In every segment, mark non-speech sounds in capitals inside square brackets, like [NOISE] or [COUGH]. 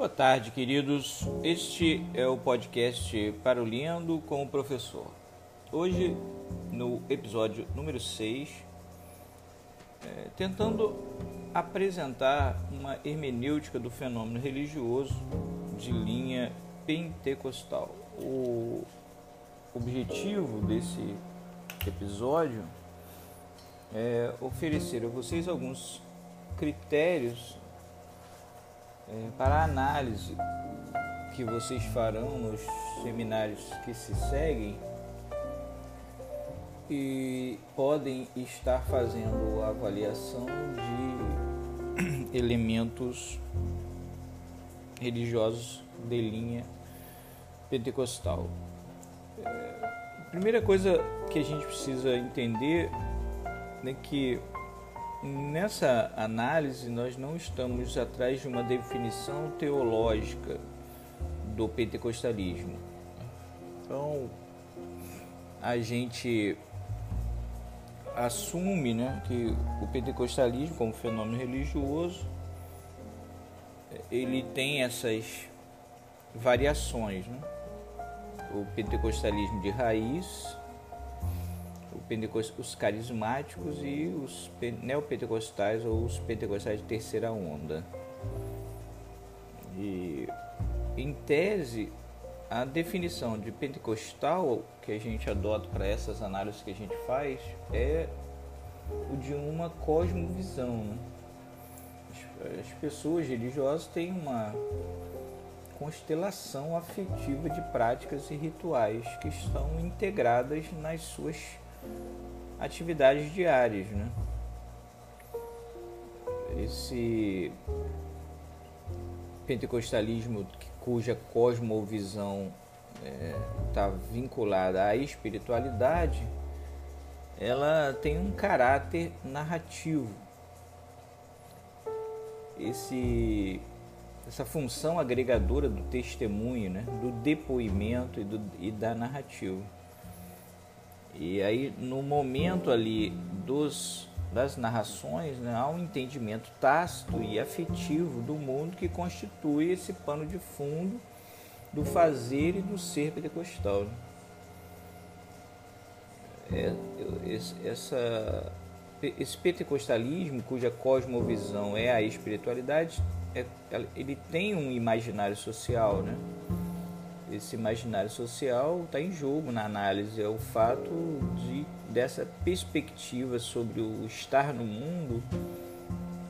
Boa tarde, queridos. Este é o podcast Parolhando com o Professor. Hoje, no episódio número 6, é, tentando apresentar uma hermenêutica do fenômeno religioso de linha pentecostal. O objetivo desse episódio é oferecer a vocês alguns critérios é, para a análise que vocês farão nos seminários que se seguem e podem estar fazendo avaliação de [CLEARS THROAT] elementos religiosos de linha pentecostal. É, primeira coisa que a gente precisa entender é que Nessa análise, nós não estamos atrás de uma definição teológica do pentecostalismo. Então, a gente assume né, que o pentecostalismo, como fenômeno religioso, ele tem essas variações. Né? O pentecostalismo de raiz, os carismáticos e os neopentecostais ou os pentecostais de terceira onda. E em tese, a definição de pentecostal que a gente adota para essas análises que a gente faz é o de uma cosmovisão. Né? As pessoas religiosas têm uma constelação afetiva de práticas e rituais que estão integradas nas suas atividades diárias, né? Esse pentecostalismo cuja cosmovisão está é, vinculada à espiritualidade, ela tem um caráter narrativo. Esse, essa função agregadora do testemunho, né? do depoimento e, do, e da narrativa. E aí, no momento ali dos, das narrações, né, há um entendimento tácito e afetivo do mundo que constitui esse pano de fundo do fazer e do ser pentecostal. Né? É, esse, essa, esse pentecostalismo, cuja cosmovisão é a espiritualidade, é, ele tem um imaginário social, né? Esse imaginário social está em jogo na análise, é o fato de dessa perspectiva sobre o estar no mundo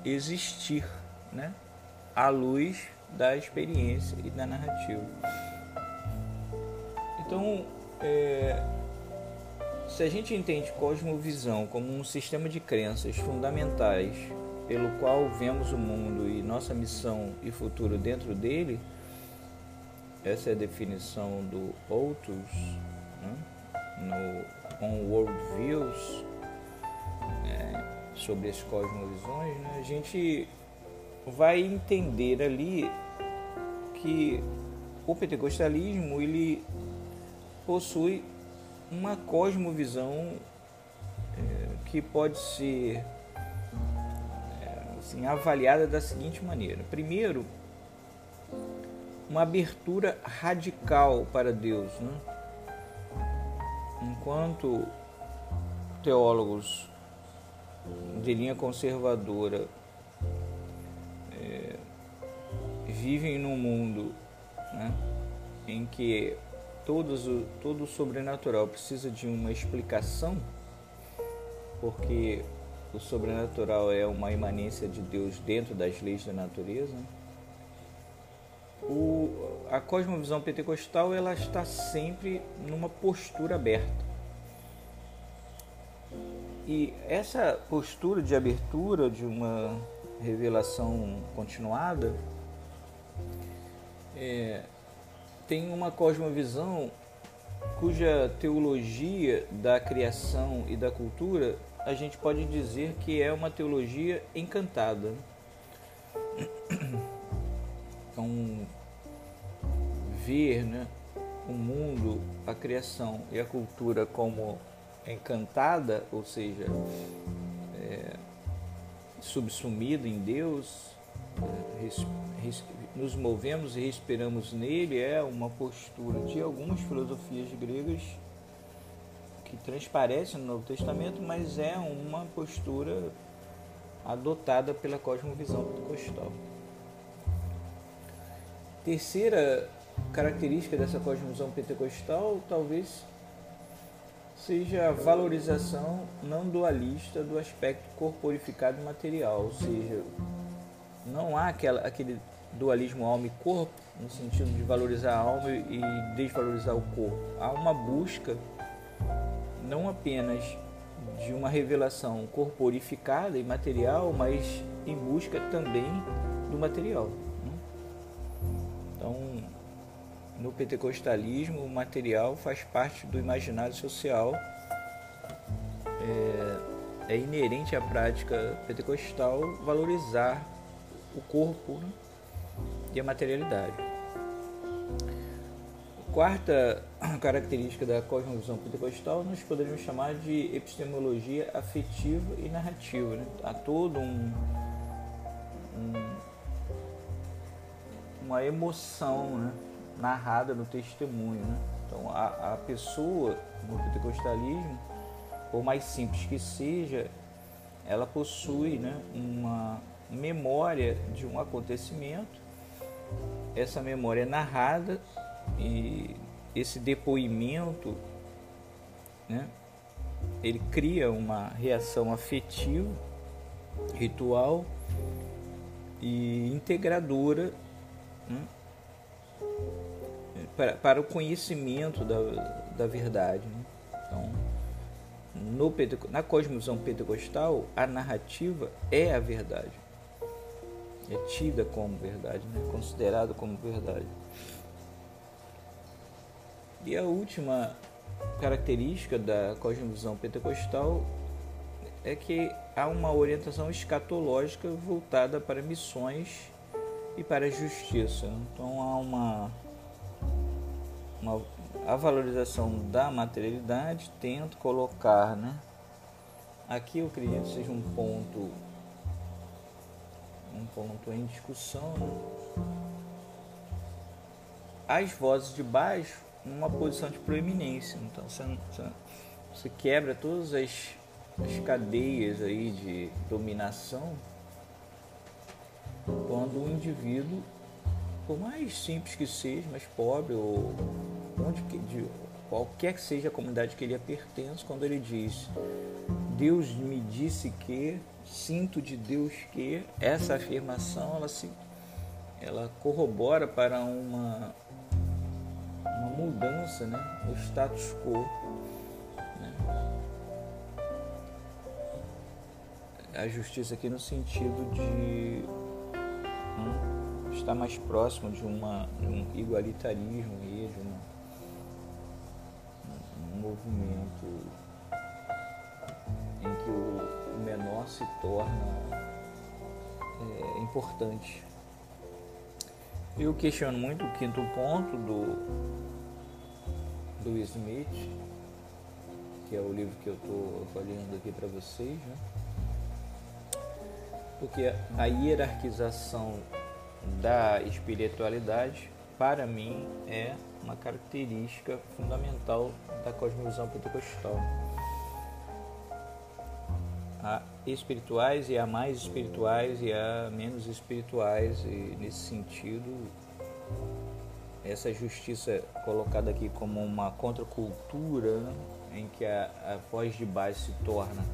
existir, né? à luz da experiência e da narrativa. Então, é, se a gente entende cosmovisão como um sistema de crenças fundamentais pelo qual vemos o mundo e nossa missão e futuro dentro dele, essa é a definição do Outros né? no On World Views né? sobre as cosmovisões. Né? A gente vai entender ali que o pentecostalismo ele possui uma cosmovisão é, que pode ser é, assim, avaliada da seguinte maneira: primeiro, uma abertura radical para Deus. Né? Enquanto teólogos de linha conservadora é, vivem num mundo né, em que todos, todo o sobrenatural precisa de uma explicação, porque o sobrenatural é uma imanência de Deus dentro das leis da natureza. Né? O, a cosmovisão pentecostal ela está sempre numa postura aberta. E essa postura de abertura, de uma revelação continuada, é, tem uma cosmovisão cuja teologia da criação e da cultura a gente pode dizer que é uma teologia encantada. Então, ver né, o mundo, a criação e a cultura como encantada, ou seja, é, subsumida em Deus, é, res, res, nos movemos e respiramos nele é uma postura de algumas filosofias gregas que transparece no Novo Testamento, mas é uma postura adotada pela cosmovisão pentecostal. Terceira característica dessa cosmovisão pentecostal talvez seja a valorização não dualista do aspecto corporificado material, ou seja, não há aquela, aquele dualismo alma e corpo, no sentido de valorizar a alma e desvalorizar o corpo. Há uma busca não apenas de uma revelação corporificada e material, mas em busca também do material. Então, no pentecostalismo, o material faz parte do imaginário social, é, é inerente à prática pentecostal valorizar o corpo né? e a materialidade. Quarta característica da cosmovisão pentecostal nós poderíamos chamar de epistemologia afetiva e narrativa. Né? Há todo um uma emoção né? narrada no testemunho. Né? Então a, a pessoa no pentecostalismo, por mais simples que seja, ela possui né, uma memória de um acontecimento. Essa memória é narrada e esse depoimento, né, ele cria uma reação afetiva, ritual e integradora né, para, para o conhecimento da, da verdade. Né? Então, no, na cosmovisão pentecostal, a narrativa é a verdade. É tida como verdade, né? considerada como verdade. E a última característica da cosmovisão pentecostal é que há uma orientação escatológica voltada para missões e para a justiça. Então há uma, uma a valorização da materialidade, tento colocar, né? Aqui eu acredito que seja um ponto um ponto em discussão. Né? As vozes de baixo numa posição de proeminência. Então você, você quebra todas as, as cadeias aí de dominação quando o indivíduo, por mais simples que seja, mais pobre ou onde que, de, qualquer que seja a comunidade que ele pertence, quando ele diz Deus me disse que, sinto de Deus que, essa afirmação ela se ela corrobora para uma uma mudança né, no status quo. Né? A justiça aqui no sentido de hum, estar mais próximo de, uma, de um igualitarismo e de um movimento em que o menor se torna é, importante. Eu questiono muito o quinto ponto do, do Smith, que é o livro que eu estou avaliando aqui para vocês, né? Porque a hierarquização da espiritualidade, para mim, é uma característica fundamental da cosmovisão pentecostal. Há espirituais e há mais espirituais e há menos espirituais, e nesse sentido essa justiça colocada aqui como uma contracultura né, em que a, a, voz de base se torna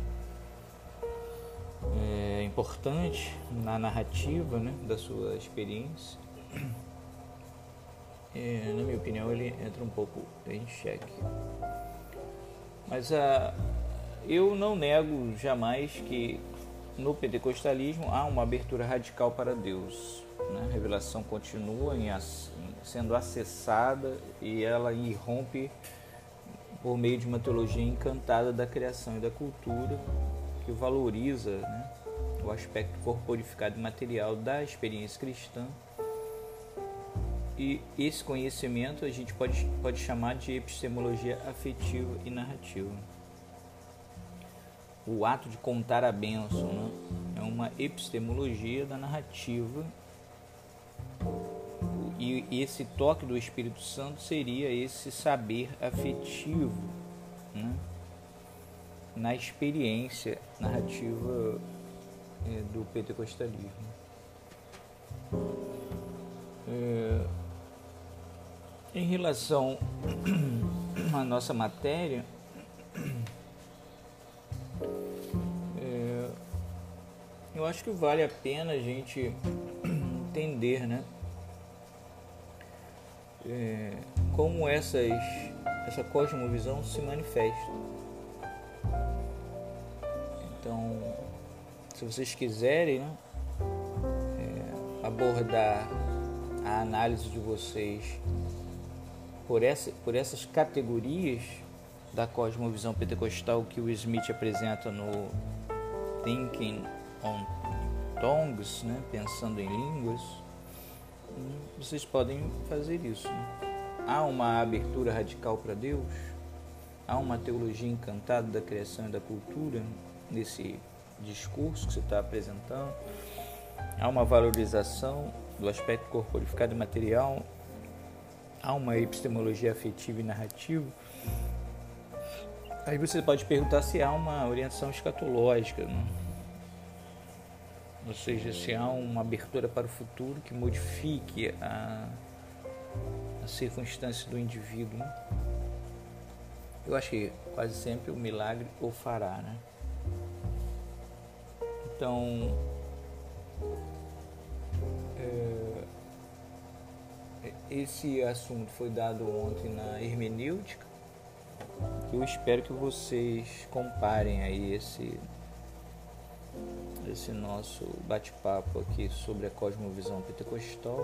é, importante na narrativa né, da sua experiência, é, na minha opinião, ele entra um pouco em xeque. Mas a, eu não nego jamais que no pentecostalismo há uma abertura radical para Deus. Né? A revelação continua em, sendo acessada e ela irrompe por meio de uma teologia encantada da criação e da cultura que valoriza né, o aspecto corporificado e material da experiência cristã. E esse conhecimento a gente pode, pode chamar de epistemologia afetiva e narrativa. O ato de contar a bênção né, é uma epistemologia da narrativa e, esse toque do Espírito Santo seria esse saber afetivo né? na experiência narrativa do pentecostalismo. É, em relação [CLEARS THROAT] à nossa matéria, é, eu acho que vale a pena a gente [CLEARS THROAT] entender, né? É, como essas, essa cosmovisão se manifesta. Então, se vocês quiserem né, é, abordar a análise de vocês por, essa, por essas categorias da cosmovisão pentecostal que o Smith apresenta no Thinking on Tongues, né, pensando em línguas, vocês podem fazer isso. Né? Há uma abertura radical para Deus, há uma teologia encantada da criação e da cultura nesse discurso que você está apresentando, há uma valorização do aspecto corporificado e material, há uma epistemologia afetiva e narrativa. Aí você pode perguntar se há uma orientação escatológica, né? ou seja, se há uma abertura para o futuro que modifique a, a circunstância do indivíduo. Né? Eu acho que quase sempre o milagre o fará, né? Então, é, esse assunto foi dado ontem na hermenêutica. Eu espero que vocês comparem aí esse esse nosso bate-papo aqui sobre a cosmovisão pentecostal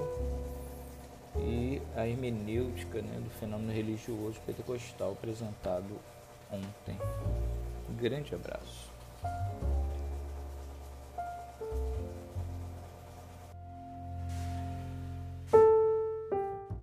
e a hermenêutica né, do fenômeno religioso pentecostal apresentado ontem. Um grande abraço.